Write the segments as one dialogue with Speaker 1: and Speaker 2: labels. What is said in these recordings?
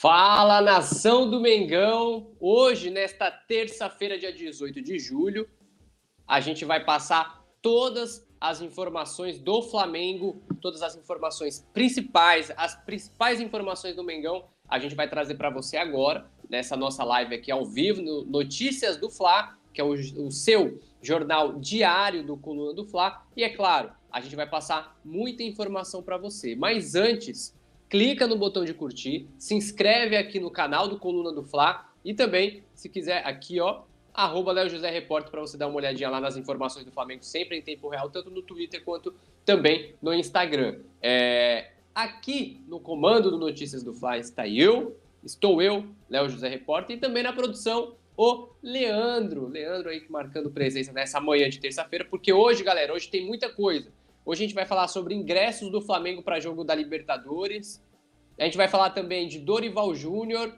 Speaker 1: Fala nação do Mengão! Hoje, nesta terça-feira, dia 18 de julho, a gente vai passar todas as informações do Flamengo, todas as informações principais, as principais informações do Mengão, a gente vai trazer para você agora, nessa nossa live aqui ao vivo, no Notícias do Fla, que é o, o seu jornal diário do Coluna do Fla. E é claro, a gente vai passar muita informação para você. Mas antes, clica no botão de curtir, se inscreve aqui no canal do Coluna do Fla e também, se quiser, aqui ó, arroba Léo José Repórter para você dar uma olhadinha lá nas informações do Flamengo, sempre em tempo real, tanto no Twitter quanto também no Instagram. É, aqui no comando do Notícias do Fla está eu, estou eu, Léo José Repórter, e também na produção o Leandro. Leandro aí marcando presença nessa manhã de terça-feira, porque hoje, galera, hoje tem muita coisa. Hoje a gente vai falar sobre ingressos do Flamengo para jogo da Libertadores. A gente vai falar também de Dorival Júnior.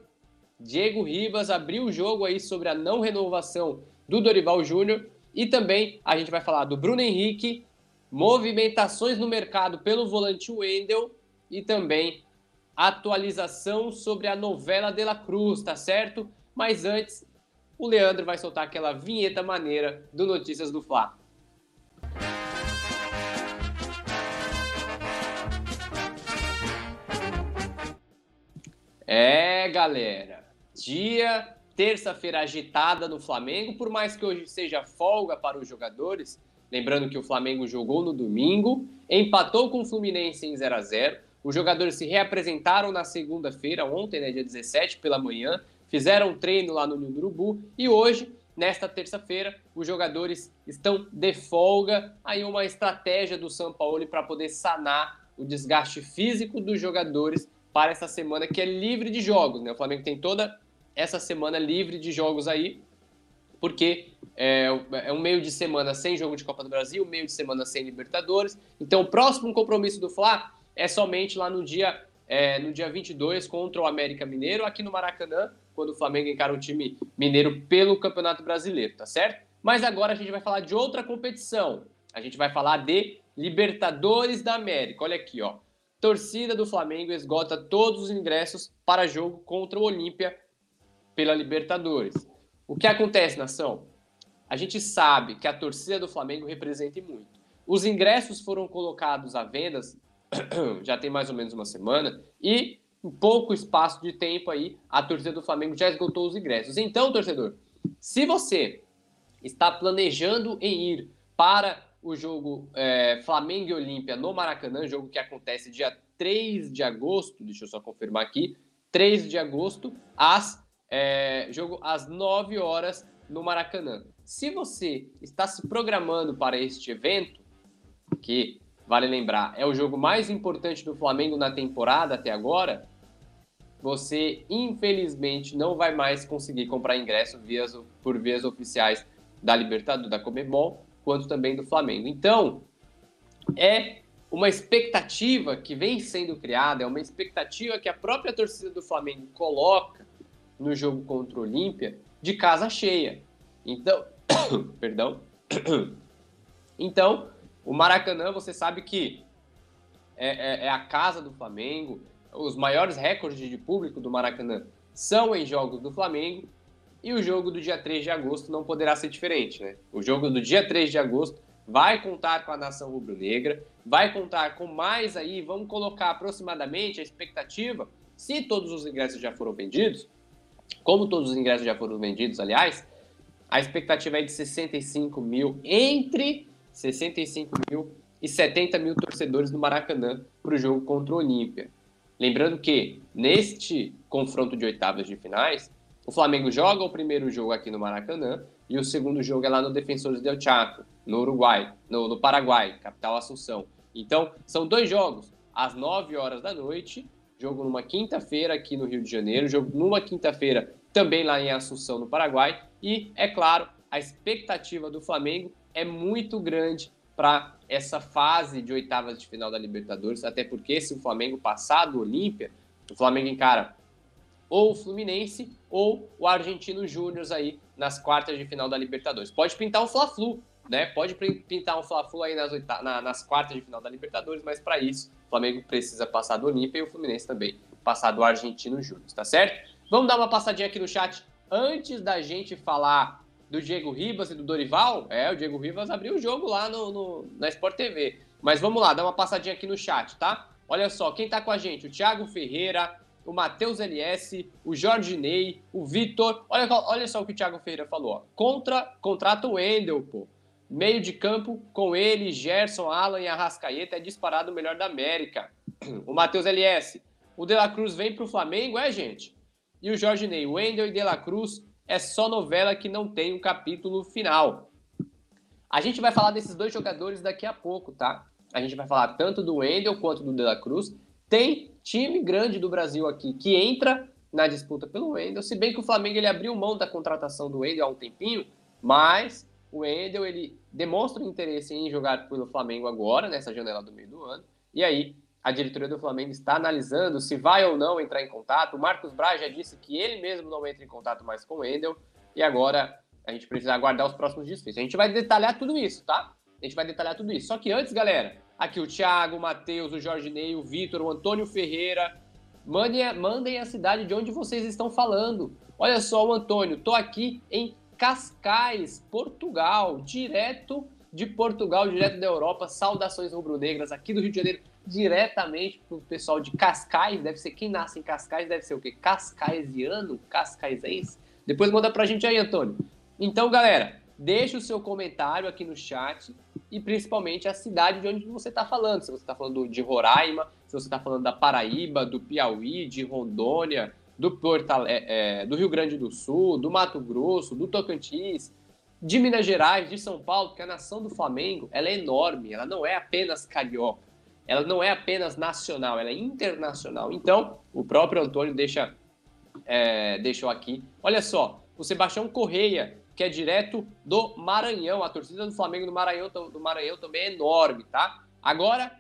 Speaker 1: Diego Ribas abriu o jogo aí sobre a não renovação do Dorival Júnior. E também a gente vai falar do Bruno Henrique, movimentações no mercado pelo volante Wendel e também atualização sobre a novela de la Cruz, tá certo? Mas antes, o Leandro vai soltar aquela vinheta maneira do Notícias do Fla. É, galera. Dia terça-feira agitada no Flamengo, por mais que hoje seja folga para os jogadores. Lembrando que o Flamengo jogou no domingo, empatou com o Fluminense em 0 a 0 Os jogadores se reapresentaram na segunda-feira, ontem, né, dia 17, pela manhã, fizeram um treino lá no Ninho Urubu e hoje, nesta terça-feira, os jogadores estão de folga. Aí uma estratégia do São Paulo para poder sanar o desgaste físico dos jogadores para essa semana que é livre de jogos. Né? O Flamengo tem toda essa semana livre de jogos aí, porque é, é, um meio de semana sem jogo de Copa do Brasil, meio de semana sem Libertadores. Então, o próximo compromisso do Fla é somente lá no dia, é, no dia 22 contra o América Mineiro, aqui no Maracanã, quando o Flamengo encara o time mineiro pelo Campeonato Brasileiro, tá certo? Mas agora a gente vai falar de outra competição. A gente vai falar de Libertadores da América. Olha aqui, ó torcida do Flamengo esgota todos os ingressos para jogo contra o Olímpia pela Libertadores. O que acontece, nação? A gente sabe que a torcida do Flamengo representa muito. Os ingressos foram colocados à venda já tem mais ou menos uma semana e em pouco espaço de tempo aí a torcida do Flamengo já esgotou os ingressos. Então, torcedor, se você está planejando em ir para o jogo é, Flamengo e Olímpia no Maracanã, jogo que acontece dia 3 de agosto, deixa eu só confirmar aqui, 3 de agosto, às, é, jogo às 9 horas no Maracanã. Se você está se programando para este evento, que, vale lembrar, é o jogo mais importante do Flamengo na temporada até agora, você infelizmente não vai mais conseguir comprar ingresso por vias oficiais da Libertadores, da Comebol, quanto também do Flamengo. Então, é uma expectativa que vem sendo criada, é uma expectativa que a própria torcida do Flamengo coloca no jogo contra o Olímpia de casa cheia. Então, perdão. Então, o Maracanã, você sabe que é, é, é, a casa do Flamengo, os maiores recordes de público do Maracanã são em jogos do Flamengo, e o jogo do dia 3 de agosto não poderá ser diferente, né? O jogo do dia 3 de agosto vai contar com a nação rubro-negra, vai contar com mais aí, vamos colocar aproximadamente a expectativa, se todos os ingressos já foram vendidos, como todos os ingressos já foram vendidos, aliás, a expectativa é de 65 mil, entre 65 mil e 70 mil torcedores no Maracanã para o jogo contra o Olímpia. Lembrando que, neste confronto de oitavas de finais, o Flamengo joga o primeiro jogo aqui no Maracanã e o segundo jogo é lá no Defensores del Chaco, no Uruguai, no, no Paraguai, capital Assunção. Então, são dois jogos, às 9 horas da noite, jogo numa quinta-feira aqui no Rio de Janeiro, jogo numa quinta-feira também lá em Assunção, no Paraguai. E, é claro, a expectativa do Flamengo é muito grande para essa fase de oitavas de final da Libertadores, até porque se o Flamengo passar do Olímpia, o Flamengo encara ou o Fluminense ou o Argentino Júnior aí nas quartas de final da Libertadores. Pode pintar um Fla-Flu, né? Pode pintar um Fla-Flu aí nas, na, nas quartas de final da Libertadores, mas para isso o Flamengo precisa passar do Olímpia e o Fluminense também passado o Argentino Júnior, tá certo? Vamos dar uma passadinha aqui no chat antes da gente falar do Diego Ribas e do Dorival. É, o Diego Ribas abriu o jogo lá no, no, na Sport TV. Mas vamos lá, dá uma passadinha aqui no chat, tá? Olha só, quem tá com a gente? O Thiago Ferreira, o Matheus LS, o Jorge Ney, o Vitor. Olha, olha só o que o Thiago Ferreira falou. Ó. Contra, contrata o Wendel, pô. Meio de campo com ele, Gerson, Alan e Arrascaeta é disparado o melhor da América. O Matheus LS. O De La Cruz vem pro Flamengo, é, gente? E o Jorge Ney. Wendel e De La Cruz é só novela que não tem um capítulo final. A gente vai falar desses dois jogadores daqui a pouco, tá? A gente vai falar tanto do Wendel quanto do De La Cruz. Tem time grande do Brasil aqui que entra na disputa pelo Wendel, se bem que o Flamengo ele abriu mão da contratação do Wendel há um tempinho, mas o Wendel ele demonstra interesse em jogar pelo Flamengo agora, nessa janela do meio do ano, e aí a diretoria do Flamengo está analisando se vai ou não entrar em contato. O Marcos Braz já disse que ele mesmo não entra em contato mais com o Wendel, e agora a gente precisa aguardar os próximos desfechos. A gente vai detalhar tudo isso, tá? A gente vai detalhar tudo isso. Só que antes, galera, aqui o Thiago, o Matheus, o Jorge Ney, o Vitor, o Antônio Ferreira, mandem, mandem a cidade de onde vocês estão falando. Olha só, o Antônio, tô aqui em Cascais, Portugal, direto de Portugal, direto da Europa. Saudações rubro-negras aqui do Rio de Janeiro, diretamente pro pessoal de Cascais. Deve ser quem nasce em Cascais, deve ser o quê? Cascaisiano? Cascaisense? Depois manda pra gente aí, Antônio. Então, galera, deixa o seu comentário aqui no chat e principalmente a cidade de onde você está falando. Se você está falando de Roraima, se você está falando da Paraíba, do Piauí, de Rondônia, do, Porto, é, é, do Rio Grande do Sul, do Mato Grosso, do Tocantins, de Minas Gerais, de São Paulo, porque a nação do Flamengo ela é enorme, ela não é apenas carioca, ela não é apenas nacional, ela é internacional. Então, o próprio Antônio deixa, é, deixou aqui. Olha só, o Sebastião Correia que é direto do Maranhão. A torcida do Flamengo do Maranhão, do Maranhão também é enorme, tá? Agora,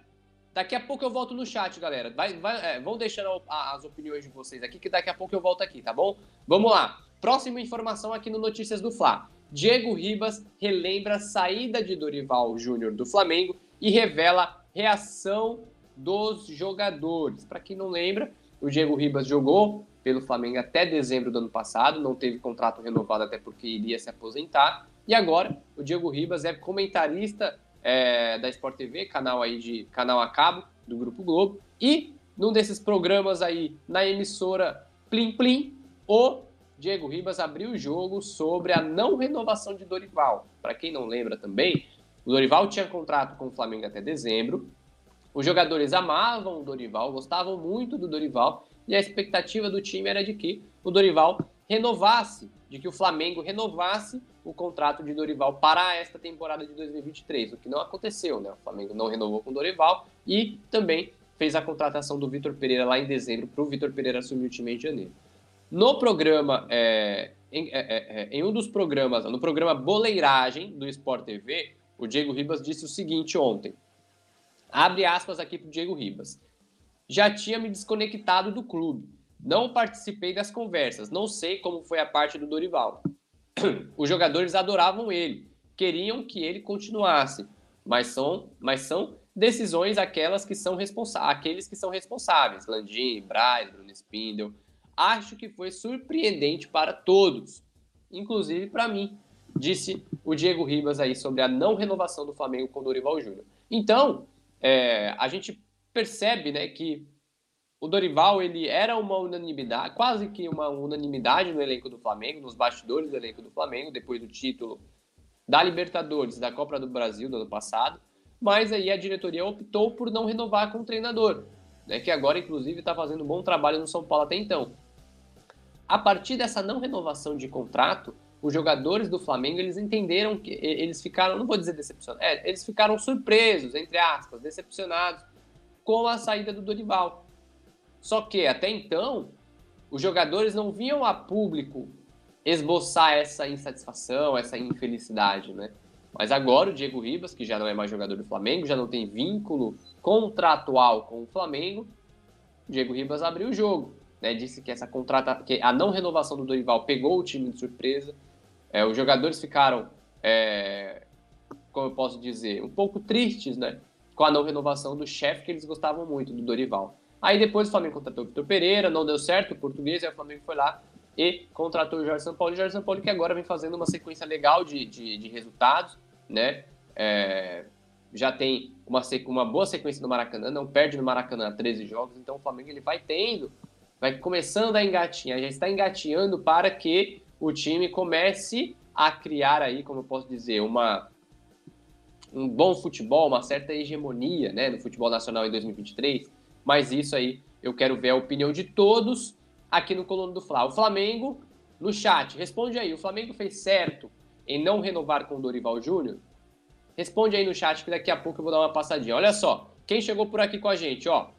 Speaker 1: daqui a pouco eu volto no chat, galera. Vai, vai, é, vão deixando as opiniões de vocês aqui, que daqui a pouco eu volto aqui, tá bom? Vamos lá. Próxima informação aqui no Notícias do Fla. Diego Ribas relembra a saída de Dorival Júnior do Flamengo e revela reação dos jogadores. Para quem não lembra, o Diego Ribas jogou pelo Flamengo até dezembro do ano passado, não teve contrato renovado até porque iria se aposentar. E agora o Diego Ribas é comentarista é, da Sport TV, canal aí de canal a cabo do Grupo Globo, e num desses programas aí na emissora Plim Plim, o Diego Ribas abriu o jogo sobre a não renovação de Dorival. Para quem não lembra também, o Dorival tinha contrato com o Flamengo até dezembro. Os jogadores amavam o Dorival, gostavam muito do Dorival, e a expectativa do time era de que o Dorival renovasse, de que o Flamengo renovasse o contrato de Dorival para esta temporada de 2023, o que não aconteceu, né? O Flamengo não renovou com o Dorival e também fez a contratação do Vitor Pereira lá em dezembro para o Vitor Pereira assumir o time em janeiro. No programa, é, em, é, é, é, em, um dos programas, no programa Boleiragem do Sport TV, o Diego Ribas disse o seguinte ontem. Abre aspas aqui para o Diego Ribas já tinha me desconectado do clube. Não participei das conversas, não sei como foi a parte do Dorival. Os jogadores adoravam ele, queriam que ele continuasse, mas são, mas são decisões aquelas que são responsáveis, aqueles que são responsáveis, Landim, Braz, Bruno Spindel. Acho que foi surpreendente para todos, inclusive para mim, disse o Diego Ribas aí sobre a não renovação do Flamengo com o Dorival Júnior. Então, é, a gente percebe né, que o Dorival ele era uma unanimidade, quase que uma unanimidade no elenco do Flamengo, nos bastidores do elenco do Flamengo, depois do título da Libertadores, da Copa do Brasil do ano passado, mas aí a diretoria optou por não renovar com o treinador, né, que agora inclusive está fazendo um bom trabalho no São Paulo até então. A partir dessa não renovação de contrato, os jogadores do Flamengo eles entenderam que eles ficaram, não vou dizer decepcionados, é, eles ficaram surpresos, entre aspas, decepcionados com a saída do Dorival. Só que até então, os jogadores não vinham a público esboçar essa insatisfação, essa infelicidade, né? Mas agora o Diego Ribas, que já não é mais jogador do Flamengo, já não tem vínculo contratual com o Flamengo, o Diego Ribas abriu o jogo, né? Disse que essa contrata, que a não renovação do Dorival pegou o time de surpresa. É, os jogadores ficaram, é, como eu posso dizer, um pouco tristes, né? Com a não renovação do chefe que eles gostavam muito, do Dorival. Aí depois o Flamengo contratou o Vitor Pereira, não deu certo, o português, aí o Flamengo foi lá e contratou o Jorge Sampaoli. O Jorge Sampaoli que agora vem fazendo uma sequência legal de, de, de resultados, né? É, já tem uma, uma boa sequência no Maracanã, não perde no Maracanã 13 jogos, então o Flamengo ele vai tendo, vai começando a engatinhar, já está engatinhando para que o time comece a criar aí, como eu posso dizer, uma um bom futebol, uma certa hegemonia, né, no futebol nacional em 2023. Mas isso aí eu quero ver a opinião de todos aqui no Coluna do Fla. O Flamengo, no chat, responde aí. O Flamengo fez certo em não renovar com o Dorival Júnior? Responde aí no chat que daqui a pouco eu vou dar uma passadinha. Olha só, quem chegou por aqui com a gente, ó.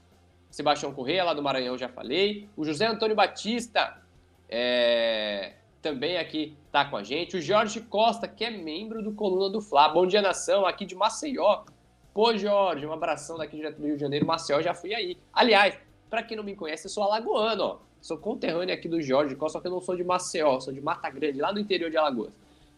Speaker 1: Sebastião Correia, lá do Maranhão, já falei. O José Antônio Batista, é, também aqui tá com a gente. O Jorge Costa, que é membro do Coluna do Fla. Bom dia, nação, aqui de Maceió. Pô, Jorge, um abração daqui direto do Rio de Janeiro. Maceió, já fui aí. Aliás, para quem não me conhece, eu sou alagoano, ó. Sou conterrâneo aqui do Jorge Costa, só que eu não sou de Maceió, sou de Mata Grande, lá no interior de Alagoas.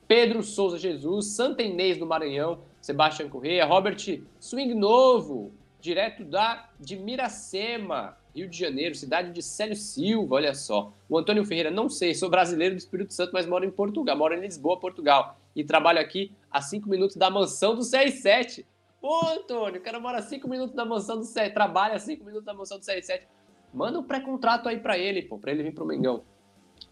Speaker 1: Pedro Souza Jesus, Santa Inês do Maranhão, Sebastião Correia, Robert Swing Novo, direto da de Miracema, Rio de Janeiro, cidade de Célio Silva, olha só. O Antônio Ferreira, não sei, sou brasileiro do Espírito Santo, mas moro em Portugal, moro em Lisboa, Portugal. E trabalho aqui a 5 minutos da mansão do CR7. Pô, Antônio, o cara mora a 5 minutos da mansão do CR7, trabalha a 5 minutos da mansão do CR7. Manda um pré-contrato aí para ele, pô, pra ele vir pro Mengão.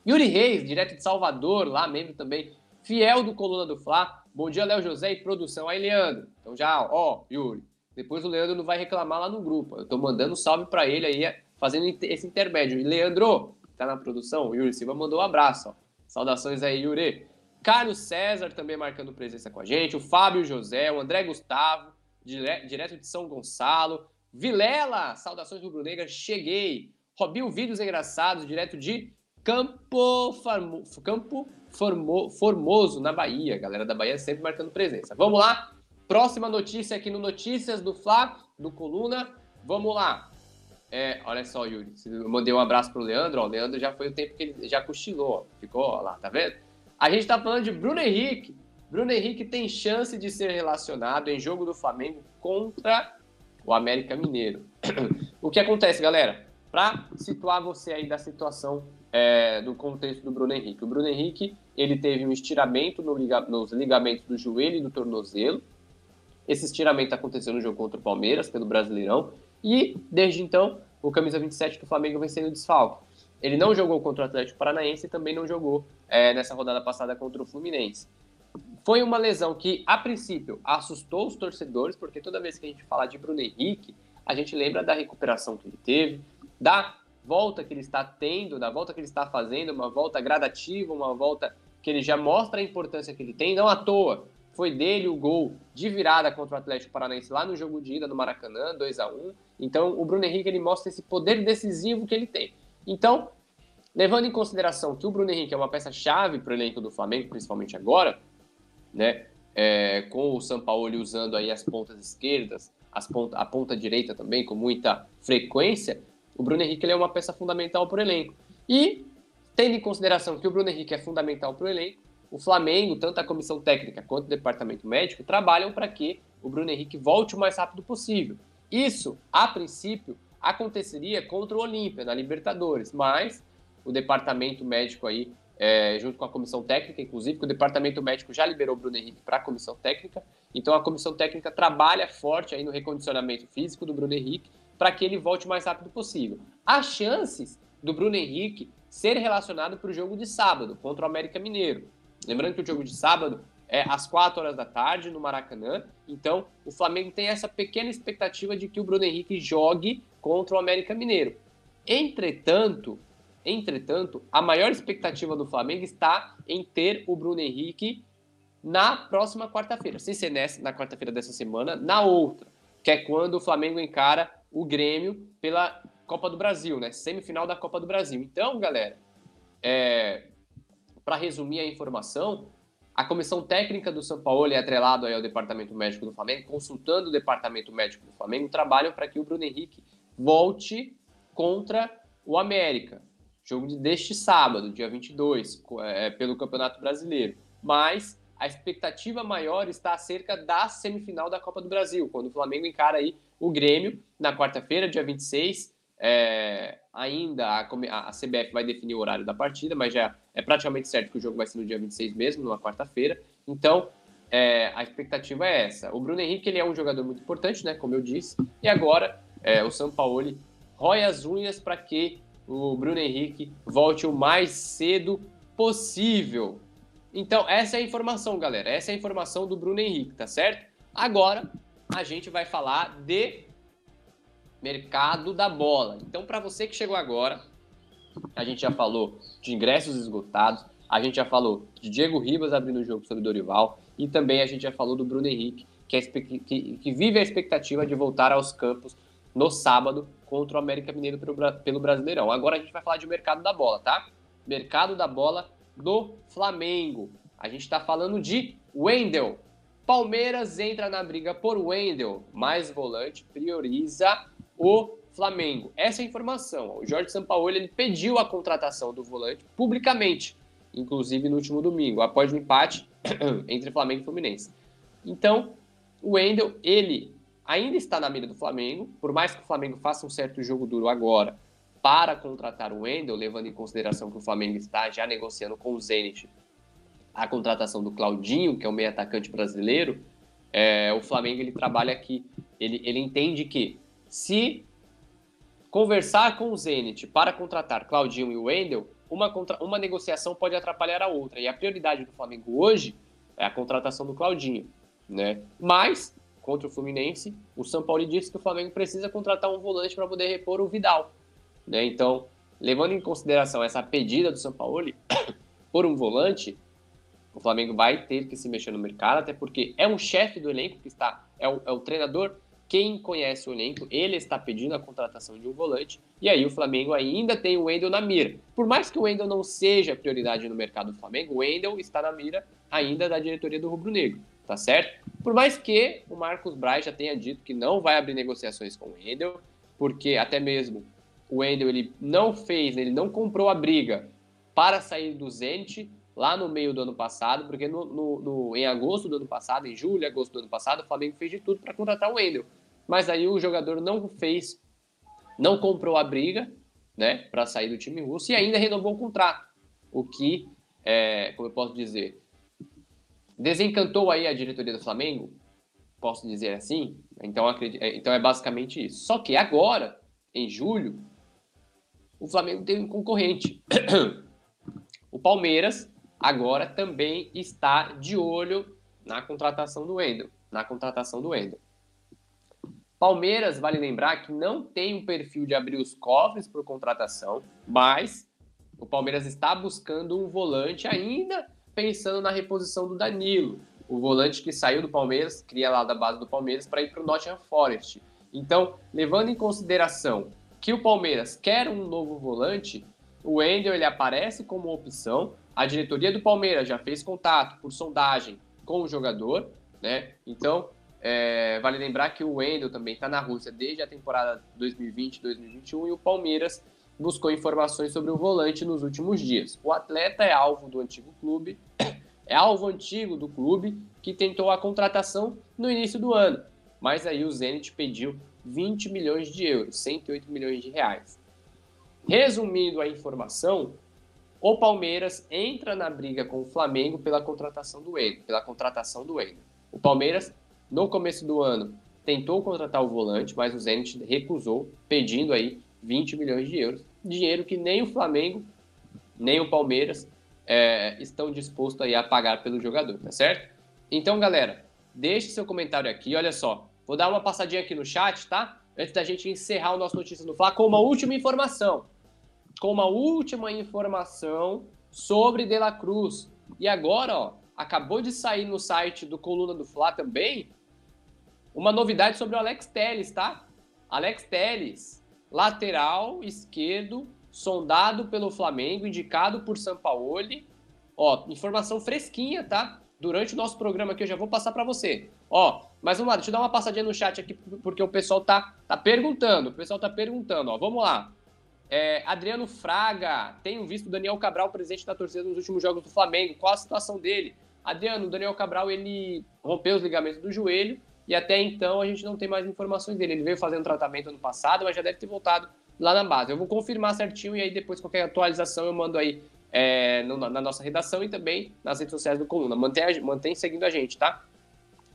Speaker 1: Yuri Reis, direto de Salvador, lá membro também, fiel do Coluna do Fla. Bom dia, Léo José e produção. Aí, Leandro. Então já, ó, Yuri, depois o Leandro não vai reclamar lá no grupo. Eu tô mandando salve para ele aí, fazendo esse intermédio. E Leandro, tá na produção, Yuri Silva mandou um abraço. Ó. Saudações aí, Yuri. Carlos César também marcando presença com a gente. O Fábio José, o André Gustavo, dire... direto de São Gonçalo. Vilela, saudações do Brunegra, cheguei. Robinho Vídeos Engraçados, direto de Campo, Farmo... Campo Formo... Formoso, na Bahia. Galera da Bahia sempre marcando presença. Vamos lá, Próxima notícia aqui no Notícias do Fla, do Coluna. Vamos lá. É, olha só, Yuri. Eu mandei um abraço pro Leandro. Ó, o Leandro já foi o tempo que ele já cochilou. Ó, ficou ó, lá, tá vendo? A gente tá falando de Bruno Henrique. Bruno Henrique tem chance de ser relacionado em jogo do Flamengo contra o América Mineiro. o que acontece, galera? Para situar você aí da situação é, do contexto do Bruno Henrique. O Bruno Henrique ele teve um estiramento no liga, nos ligamentos do joelho e do tornozelo. Esse estiramento aconteceu no jogo contra o Palmeiras, pelo Brasileirão, e desde então o camisa 27 do Flamengo vem sendo desfalque. Ele não jogou contra o Atlético Paranaense e também não jogou é, nessa rodada passada contra o Fluminense. Foi uma lesão que, a princípio, assustou os torcedores, porque toda vez que a gente fala de Bruno Henrique, a gente lembra da recuperação que ele teve, da volta que ele está tendo, da volta que ele está fazendo, uma volta gradativa, uma volta que ele já mostra a importância que ele tem, não à toa foi dele o gol de virada contra o Atlético Paranaense lá no jogo de ida no Maracanã, 2 a 1 Então, o Bruno Henrique ele mostra esse poder decisivo que ele tem. Então, levando em consideração que o Bruno Henrique é uma peça-chave para o elenco do Flamengo, principalmente agora, né, é, com o Sampaoli usando aí as pontas esquerdas, as ponta, a ponta direita também com muita frequência, o Bruno Henrique é uma peça fundamental para o elenco. E, tendo em consideração que o Bruno Henrique é fundamental para o elenco, o Flamengo, tanto a comissão técnica quanto o departamento médico, trabalham para que o Bruno Henrique volte o mais rápido possível. Isso, a princípio, aconteceria contra o Olímpia, na Libertadores, mas o departamento médico aí, é, junto com a comissão técnica, inclusive, que o departamento médico já liberou o Bruno Henrique para a comissão técnica, então a comissão técnica trabalha forte aí no recondicionamento físico do Bruno Henrique para que ele volte o mais rápido possível. As chances do Bruno Henrique ser relacionado para o jogo de sábado contra o América Mineiro. Lembrando que o jogo de sábado é às 4 horas da tarde no Maracanã. Então, o Flamengo tem essa pequena expectativa de que o Bruno Henrique jogue contra o América Mineiro. Entretanto, entretanto, a maior expectativa do Flamengo está em ter o Bruno Henrique na próxima quarta-feira. Sem ser nessa, na quarta-feira dessa semana, na outra, que é quando o Flamengo encara o Grêmio pela Copa do Brasil, né? Semifinal da Copa do Brasil. Então, galera, é, para resumir a informação, a comissão técnica do São Paulo é atrelado ao departamento médico do Flamengo, consultando o departamento médico do Flamengo, trabalham para que o Bruno Henrique volte contra o América. Jogo deste sábado, dia 22, é, pelo Campeonato Brasileiro. Mas a expectativa maior está acerca da semifinal da Copa do Brasil, quando o Flamengo encara aí o Grêmio na quarta-feira, dia 26, É, ainda a, a, CBF vai definir o horário da partida, mas já é praticamente certo que o jogo vai ser no dia 26 mesmo, numa quarta-feira. Então, é, a expectativa é essa. O Bruno Henrique ele é um jogador muito importante, né, como eu disse, e agora é, o São Paulo rói as unhas para que o Bruno Henrique volte o mais cedo possível. Então, essa é a informação, galera. Essa é a informação do Bruno Henrique, tá certo? Agora, a gente vai falar de mercado da bola. Então, para você que chegou agora, a gente já falou de ingressos esgotados, a gente já falou de Diego Ribas abrindo o jogo sobre Dorival e também a gente já falou do Bruno Henrique, que, é, que, que vive a expectativa de voltar aos campos no sábado contra o América Mineiro pelo, pelo Brasileirão. Agora a gente vai falar de mercado da bola, tá? Mercado da bola do Flamengo. A gente está falando de Wendel. Palmeiras entra na briga por Wendel, mais volante, prioriza o Flamengo. Essa é a informação. O Jorge Sampaoli ele pediu a contratação do volante publicamente, inclusive no último domingo, após o um empate entre Flamengo e Fluminense. Então, o Wendel, ele ainda está na mira do Flamengo, por mais que o Flamengo faça um certo jogo duro agora para contratar o Wendel, levando em consideração que o Flamengo está já negociando com o Zenit a contratação do Claudinho, que é o meio atacante brasileiro, é, o Flamengo ele trabalha aqui, ele, ele entende que se conversar com o Zenit para contratar Claudinho e Wendel, uma, contra, uma negociação pode atrapalhar a outra. E a prioridade do Flamengo hoje é a contratação do Claudinho. Né? Mas contra o Fluminense, o São Paulo disse que o Flamengo precisa contratar um volante para poder repor o Vidal. Né? Então, levando em consideração essa pedida do São Paulo por um volante, o Flamengo vai ter que se mexer no mercado, até porque é um chefe do elenco que está, é o, é o treinador quem conhece o elenco, ele está pedindo a contratação de um volante, e aí o Flamengo ainda tem o Wendel na mira. Por mais que o Wendel não seja prioridade no mercado do Flamengo, o Wendel está na mira ainda da diretoria do Rubro Negro tá certo? Por mais que o Marcos Braz já tenha dito que não vai abrir negociações com o Wendel, porque até mesmo o Wendel ele não fez, ele não comprou a briga para sair do Zenit lá no meio do ano passado, porque no, no, no, em agosto do ano passado, em julho, agosto do ano passado, o Flamengo fez de tudo para contratar o Wendel. Mas aí o jogador não fez, não comprou a briga, né, para sair do time russo e ainda renovou o contrato. O que, é, como eu posso dizer, desencantou aí a diretoria do Flamengo, posso dizer assim. Então, é, então é basicamente isso. Só que agora, em julho, o Flamengo tem um concorrente. o Palmeiras agora também está de olho na contratação do Wendel. Na contratação do Wendel. Palmeiras, vale lembrar que não tem um perfil de abrir os cofres por contratação, mas o Palmeiras está buscando um volante ainda pensando na reposição do Danilo, o volante que saiu do Palmeiras, cria lá da base do Palmeiras, para ir para o Nottingham Forest. Então, levando em consideração que o Palmeiras quer um novo volante, o Wendel ele aparece como opção. A diretoria do Palmeiras já fez contato por sondagem com o jogador, né? Então, é, vale lembrar que o Wendel também está na Rússia desde a temporada 2020-2021 e o Palmeiras buscou informações sobre o volante nos últimos dias. O atleta é alvo do antigo clube, é alvo antigo do clube que tentou a contratação no início do ano, mas aí o Zenit pediu 20 milhões de euros, 108 milhões de reais. Resumindo a informação, o Palmeiras entra na briga com o Flamengo pela contratação do Endo, pela contratação do Endo. O Palmeiras, no começo do ano, tentou contratar o volante, mas o Zenit recusou, pedindo aí 20 milhões de euros, dinheiro que nem o Flamengo, nem o Palmeiras é, estão dispostos aí a pagar pelo jogador, tá certo? Então, galera, deixe seu comentário aqui, olha só, vou dar uma passadinha aqui no chat, tá? Antes da gente encerrar o nosso Notícias no Fla com uma última informação, com uma última informação sobre De La Cruz. E agora, ó, acabou de sair no site do Coluna do Fla também uma novidade sobre o Alex Telles, tá? Alex Telles lateral esquerdo, sondado pelo Flamengo, indicado por Sampaoli. Ó, informação fresquinha, tá? Durante o nosso programa aqui eu já vou passar para você. Ó, mas vamos lá, deixa eu dar uma passadinha no chat aqui, porque o pessoal tá, tá perguntando. O pessoal tá perguntando, ó. Vamos lá. É, Adriano Fraga, tenho visto Daniel Cabral presente na torcida nos últimos jogos do Flamengo. Qual a situação dele? Adriano, o Daniel Cabral, ele rompeu os ligamentos do joelho e até então a gente não tem mais informações dele. Ele veio fazendo tratamento ano passado, mas já deve ter voltado lá na base. Eu vou confirmar certinho e aí depois qualquer atualização eu mando aí é, na nossa redação e também nas redes sociais do Coluna. Mantém, mantém seguindo a gente, tá?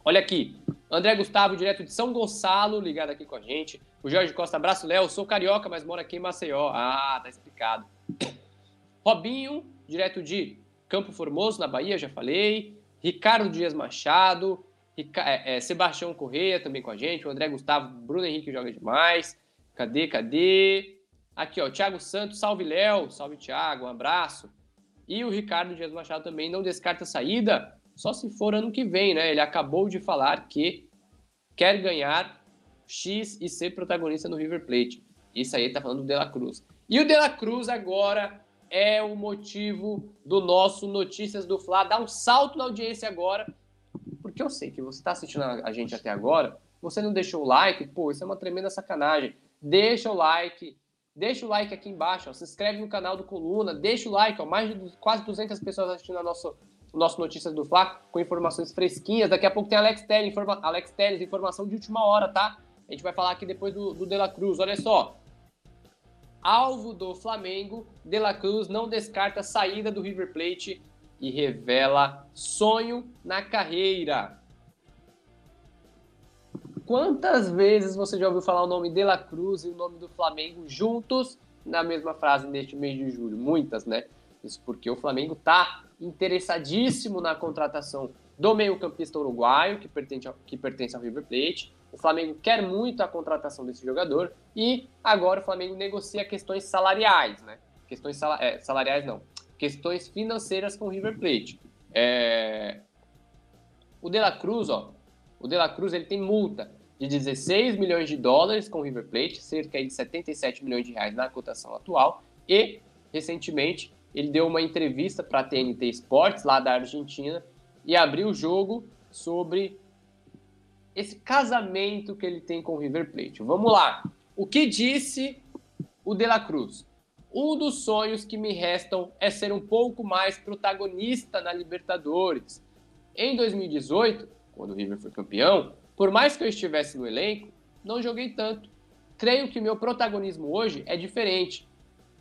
Speaker 1: Olha aqui, André Gustavo, direto de São Gonçalo, ligado aqui com a gente. O Jorge Costa, abraço, Léo. Sou carioca, mas moro aqui em Maceió. Ah, tá explicado. Robinho, direto de Campo Formoso, na Bahia, já falei. Ricardo Dias Machado. É, é, Sebastião Correia também com a gente. O André Gustavo, Bruno Henrique joga demais. Cadê, cadê? Aqui, ó, Thiago Santos, salve Léo. Salve, Thiago, um abraço. E o Ricardo Dias Machado também não descarta a saída, só se for ano que vem, né? Ele acabou de falar que quer ganhar X e ser protagonista no River Plate. Isso aí tá falando do De La Cruz. E o De La Cruz agora é o motivo do nosso Notícias do Fla. Dá um salto na audiência agora, porque eu sei que você está assistindo a gente até agora, você não deixou o like, pô, isso é uma tremenda sacanagem. Deixa o like, deixa o like aqui embaixo, ó, se inscreve no canal do Coluna, deixa o like, ó, mais de quase 200 pessoas assistindo a nosso, o nosso Notícias do Fla com informações fresquinhas. Daqui a pouco tem Alex Telles, informa, Alex Telles, informação de última hora, tá? A gente vai falar aqui depois do, do De La Cruz. Olha só, alvo do Flamengo, De La Cruz não descarta a saída do River Plate e revela sonho na carreira. Quantas vezes você já ouviu falar o nome De La Cruz e o nome do Flamengo juntos na mesma frase neste mês de julho? Muitas, né? Isso porque o Flamengo está interessadíssimo na contratação do meio-campista uruguaio, que pertence, ao, que pertence ao River Plate. O Flamengo quer muito a contratação desse jogador e agora o Flamengo negocia questões salariais, né? Questões sal é, salariais não, questões financeiras com o River Plate. É... O De La Cruz, ó, o De La Cruz ele tem multa de 16 milhões de dólares com o River Plate, cerca de 77 milhões de reais na cotação atual, e recentemente ele deu uma entrevista para a TNT Sports lá da Argentina e abriu o jogo sobre esse casamento que ele tem com o River Plate. Vamos lá. O que disse o De La Cruz? Um dos sonhos que me restam é ser um pouco mais protagonista na Libertadores. Em 2018, quando o River foi campeão, por mais que eu estivesse no elenco, não joguei tanto. Creio que meu protagonismo hoje é diferente.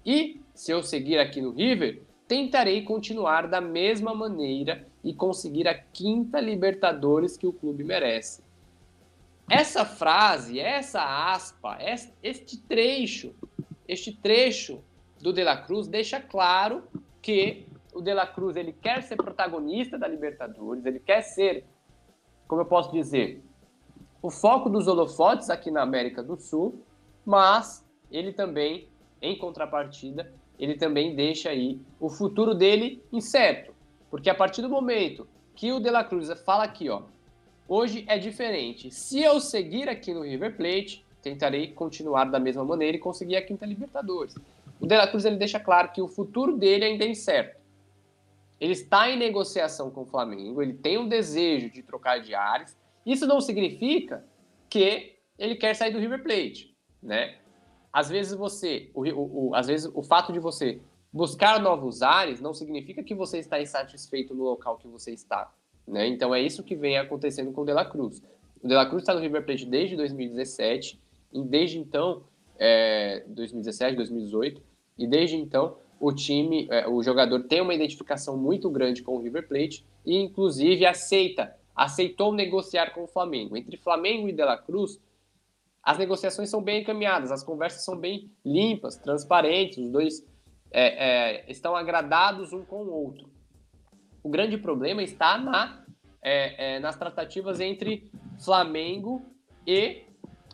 Speaker 1: E, se eu seguir aqui no River, tentarei continuar da mesma maneira e conseguir a quinta Libertadores que o clube merece. Essa frase, essa aspa, este trecho, este trecho do De La Cruz deixa claro que o De La Cruz ele quer ser protagonista da Libertadores, ele quer ser, como eu posso dizer, o foco dos holofotes aqui na América do Sul, mas ele também, em contrapartida, ele também deixa aí o futuro dele incerto, porque a partir do momento que o De La Cruz fala aqui, ó, Hoje é diferente. Se eu seguir aqui no River Plate, tentarei continuar da mesma maneira e conseguir a quinta Libertadores. O De La Cruz ele deixa claro que o futuro dele ainda é incerto. Ele está em negociação com o Flamengo, ele tem um desejo de trocar de ares. Isso não significa que ele quer sair do River Plate, né? Às vezes você, o, o, o, às vezes o fato de você buscar novos ares não significa que você está insatisfeito no local que você está. Né? Então é isso que vem acontecendo com o De La Cruz. O De La Cruz está no River Plate desde 2017, e desde então, é, 2017, 2018, e desde então o time, é, o jogador tem uma identificação muito grande com o River Plate e inclusive aceita, aceitou negociar com o Flamengo. Entre Flamengo e De La Cruz, as negociações são bem encaminhadas, as conversas são bem limpas, transparentes, os dois é, é estão agradados um com o outro. O grande problema está na, é, é, nas tratativas entre Flamengo e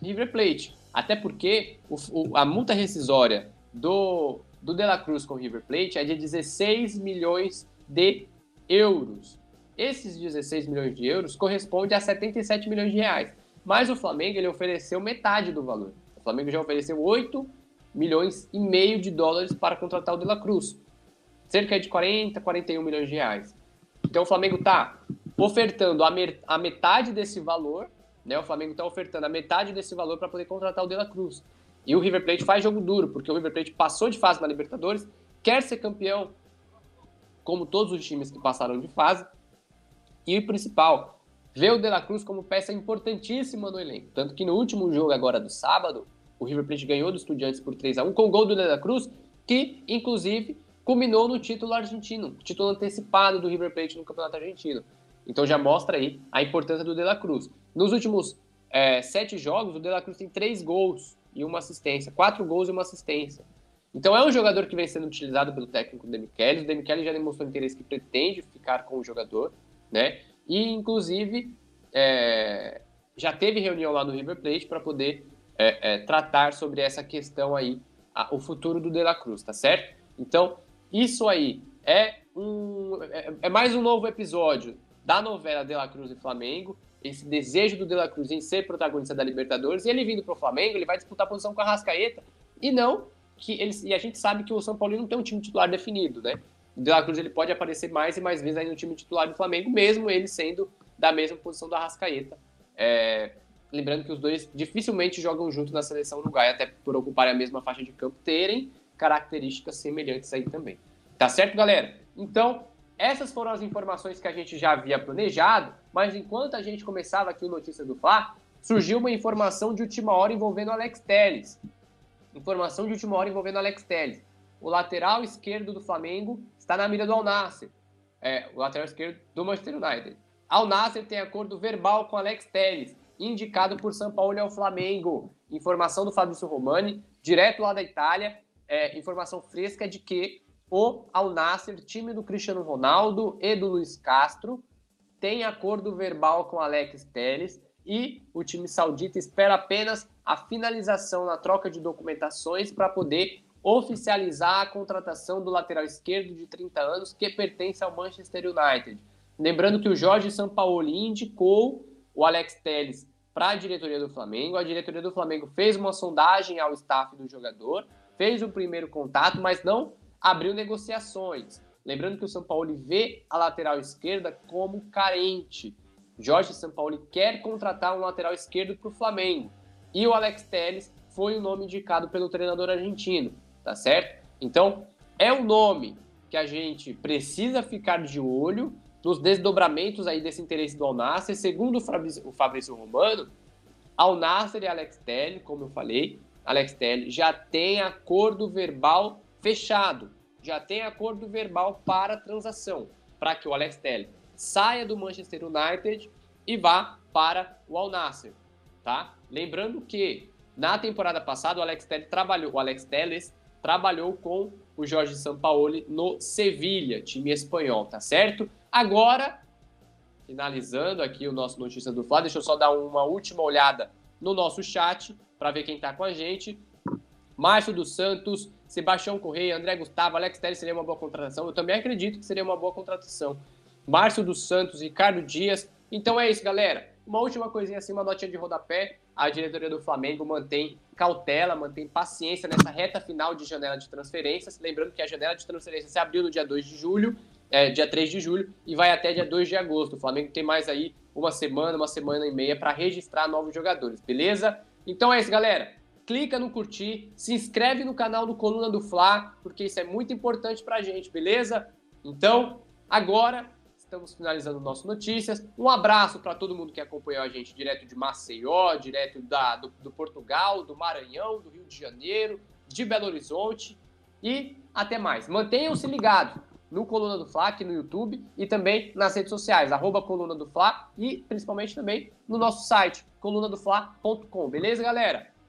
Speaker 1: River Plate. Até porque o, o, a multa rescisória do, do De La Cruz com o River Plate é de 16 milhões de euros. Esses 16 milhões de euros correspondem a 77 milhões de reais. Mas o Flamengo ele ofereceu metade do valor. O Flamengo já ofereceu 8 milhões e meio de dólares para contratar o De La Cruz. Cerca de 40, 41 milhões de reais. Então o Flamengo está ofertando a, metade desse valor, né? O Flamengo está ofertando a metade desse valor para poder contratar o De La Cruz. E o River Plate faz jogo duro, porque o River Plate passou de fase na Libertadores, quer ser campeão, como todos os times que passaram de fase. E o principal, vê o De La Cruz como peça importantíssima no elenco. Tanto que no último jogo agora do sábado, o River Plate ganhou do Estudiantes por 3 a 1 com o gol do De La Cruz, que inclusive culminou no título argentino, título antecipado do River Plate no Campeonato Argentino. Então já mostra aí a importância do De La Cruz. Nos últimos é, sete jogos, o De La Cruz tem três gols e uma assistência, quatro gols e uma assistência. Então é um jogador que vem sendo utilizado pelo técnico Demichelis. O Demichelis já demonstrou interesse que pretende ficar com o jogador, né? E inclusive é, já teve reunião lá no River Plate para poder é, é, tratar sobre essa questão aí, a, o futuro do De La Cruz, tá certo? Então isso aí é um é, é mais um novo episódio da novela De La Cruz e Flamengo. Esse desejo do De La Cruz em ser protagonista da Libertadores e ele vindo para o Flamengo, ele vai disputar a posição com a Rascaeta e não que eles e a gente sabe que o São Paulo não tem um time titular definido, né? O De La Cruz ele pode aparecer mais e mais vezes aí no time titular do Flamengo, mesmo ele sendo da mesma posição do Arrascaeta. É, lembrando que os dois dificilmente jogam junto na seleção uruguaia, até por ocuparem a mesma faixa de campo, terem características semelhantes aí também. Tá certo, galera? Então, essas foram as informações que a gente já havia planejado, mas enquanto a gente começava aqui o Notícia do Fla, surgiu uma informação de última hora envolvendo Alex Telles. Informação de última hora envolvendo Alex Telles. O lateral esquerdo do Flamengo está na mira do Al Nassr. É, o lateral esquerdo do Manchester United. Al Nassr tem acordo verbal com Alex Telles, indicado por São Paulo ao Flamengo. Informação do Fabrício Romani, direto lá da Itália. É, informação fresca de que o Al Nassr, time do Cristiano Ronaldo e do Luiz Castro, tem acordo verbal com Alex Telles e o time saudita espera apenas a finalização na troca de documentações para poder oficializar a contratação do lateral esquerdo de 30 anos que pertence ao Manchester United. Lembrando que o Jorge Sampaoli indicou o Alex Telles para a diretoria do Flamengo. A diretoria do Flamengo fez uma sondagem ao staff do jogador, fez o primeiro contato, mas não abriu negociações. Lembrando que o São Paulo vê a lateral esquerda como carente. Jorge Sampaoli quer contratar um lateral esquerdo para o Flamengo. E o Alex Telles foi o nome indicado pelo treinador argentino, tá certo? Então, é um nome que a gente precisa ficar de olho nos desdobramentos aí desse interesse do Alnasser. Segundo o Fabrício Romano, Alnasser e Alex Telles, como eu falei, Alex Telles já tem acordo verbal fechado, já tem acordo verbal para transação, para que o Alex Telles saia do Manchester United e vá para o Al Nassr, tá? Lembrando que na temporada passada o Alex Telles trabalhou, o Alex Telles trabalhou com o Jorge Sampaoli no Sevilha, time espanhol, tá certo? Agora, finalizando aqui o nosso notícia do Flá, deixa eu só dar uma última olhada no nosso chat para ver quem está com a gente. Márcio dos Santos, Sebastião Correia, André Gustavo, Alex Telles seria uma boa contratação. Eu também acredito que seria uma boa contratação. Márcio dos Santos, Ricardo Dias. Então é isso, galera. Uma última coisinha assim, uma notinha de rodapé. A diretoria do Flamengo mantém cautela, mantém paciência nessa reta final de janela de transferências. Lembrando que a janela de transferências se abriu no dia 2 de julho, é, dia 3 de julho, e vai até dia 2 de agosto. O Flamengo tem mais aí uma semana, uma semana e meia para registrar novos jogadores, beleza? Então é isso, galera. Clica no curtir, se inscreve no canal do Coluna do Fla, porque isso é muito importante pra gente, beleza? Então, agora Estamos finalizando nossas notícias. Um abraço para todo mundo que acompanhou a gente direto de Maceió, direto da, do, do Portugal, do Maranhão, do Rio de Janeiro, de Belo Horizonte. E até mais. Mantenham-se ligados no Coluna do Fla aqui no YouTube e também nas redes sociais, arroba Coluna do Fla e principalmente também no nosso site, colunadofla.com. Beleza, galera?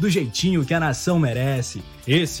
Speaker 2: do jeitinho que a nação merece. Esse